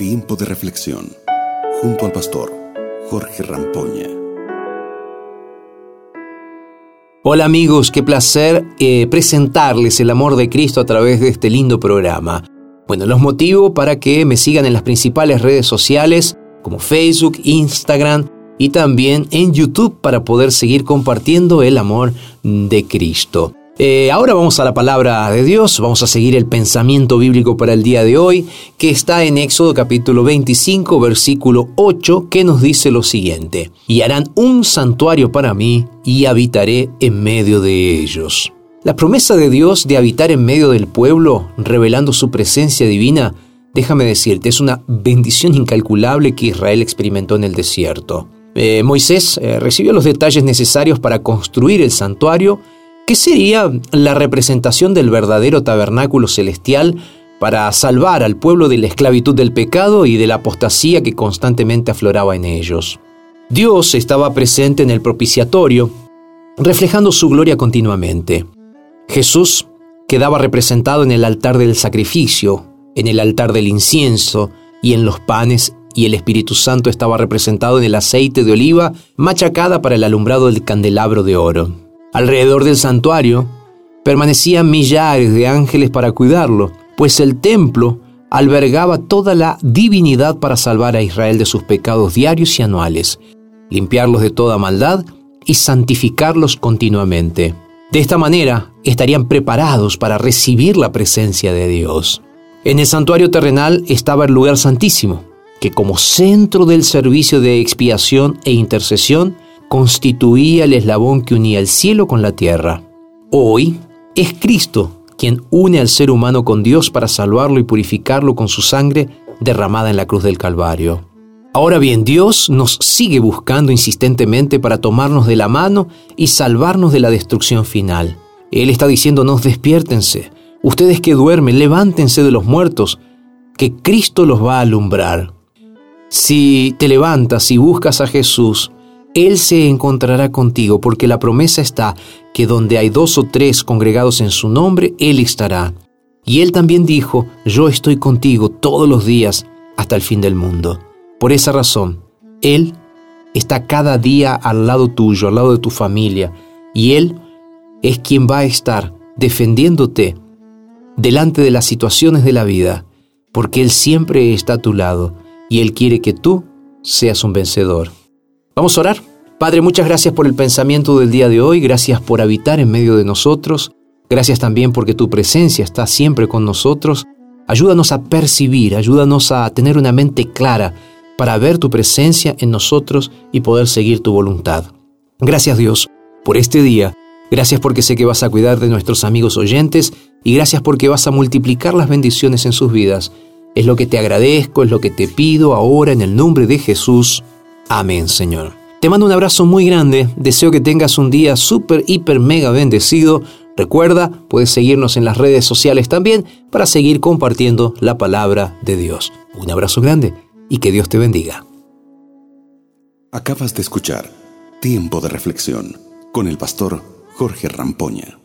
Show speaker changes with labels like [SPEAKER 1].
[SPEAKER 1] Tiempo de reflexión junto al pastor Jorge Rampoña.
[SPEAKER 2] Hola amigos, qué placer eh, presentarles el amor de Cristo a través de este lindo programa. Bueno, los motivo para que me sigan en las principales redes sociales como Facebook, Instagram y también en YouTube para poder seguir compartiendo el amor de Cristo. Eh, ahora vamos a la palabra de Dios, vamos a seguir el pensamiento bíblico para el día de hoy, que está en Éxodo capítulo 25, versículo 8, que nos dice lo siguiente, y harán un santuario para mí y habitaré en medio de ellos. La promesa de Dios de habitar en medio del pueblo, revelando su presencia divina, déjame decirte, es una bendición incalculable que Israel experimentó en el desierto. Eh, Moisés eh, recibió los detalles necesarios para construir el santuario, ¿Qué sería la representación del verdadero tabernáculo celestial para salvar al pueblo de la esclavitud del pecado y de la apostasía que constantemente afloraba en ellos. Dios estaba presente en el propiciatorio, reflejando su gloria continuamente. Jesús quedaba representado en el altar del sacrificio, en el altar del incienso y en los panes, y el Espíritu Santo estaba representado en el aceite de oliva machacada para el alumbrado del candelabro de oro. Alrededor del santuario permanecían millares de ángeles para cuidarlo, pues el templo albergaba toda la divinidad para salvar a Israel de sus pecados diarios y anuales, limpiarlos de toda maldad y santificarlos continuamente. De esta manera estarían preparados para recibir la presencia de Dios. En el santuario terrenal estaba el lugar santísimo, que como centro del servicio de expiación e intercesión constituía el eslabón que unía el cielo con la tierra. Hoy es Cristo quien une al ser humano con Dios para salvarlo y purificarlo con su sangre derramada en la cruz del Calvario. Ahora bien, Dios nos sigue buscando insistentemente para tomarnos de la mano y salvarnos de la destrucción final. Él está diciéndonos despiértense, ustedes que duermen, levántense de los muertos, que Cristo los va a alumbrar. Si te levantas y buscas a Jesús, él se encontrará contigo, porque la promesa está que donde hay dos o tres congregados en su nombre, Él estará. Y Él también dijo, yo estoy contigo todos los días hasta el fin del mundo. Por esa razón, Él está cada día al lado tuyo, al lado de tu familia, y Él es quien va a estar defendiéndote delante de las situaciones de la vida, porque Él siempre está a tu lado y Él quiere que tú seas un vencedor. Vamos a orar. Padre, muchas gracias por el pensamiento del día de hoy, gracias por habitar en medio de nosotros, gracias también porque tu presencia está siempre con nosotros. Ayúdanos a percibir, ayúdanos a tener una mente clara para ver tu presencia en nosotros y poder seguir tu voluntad. Gracias Dios por este día, gracias porque sé que vas a cuidar de nuestros amigos oyentes y gracias porque vas a multiplicar las bendiciones en sus vidas. Es lo que te agradezco, es lo que te pido ahora en el nombre de Jesús. Amén, Señor. Te mando un abrazo muy grande, deseo que tengas un día súper, hiper, mega bendecido. Recuerda, puedes seguirnos en las redes sociales también para seguir compartiendo la palabra de Dios. Un abrazo grande y que Dios te bendiga.
[SPEAKER 1] Acabas de escuchar Tiempo de Reflexión con el pastor Jorge Rampoña.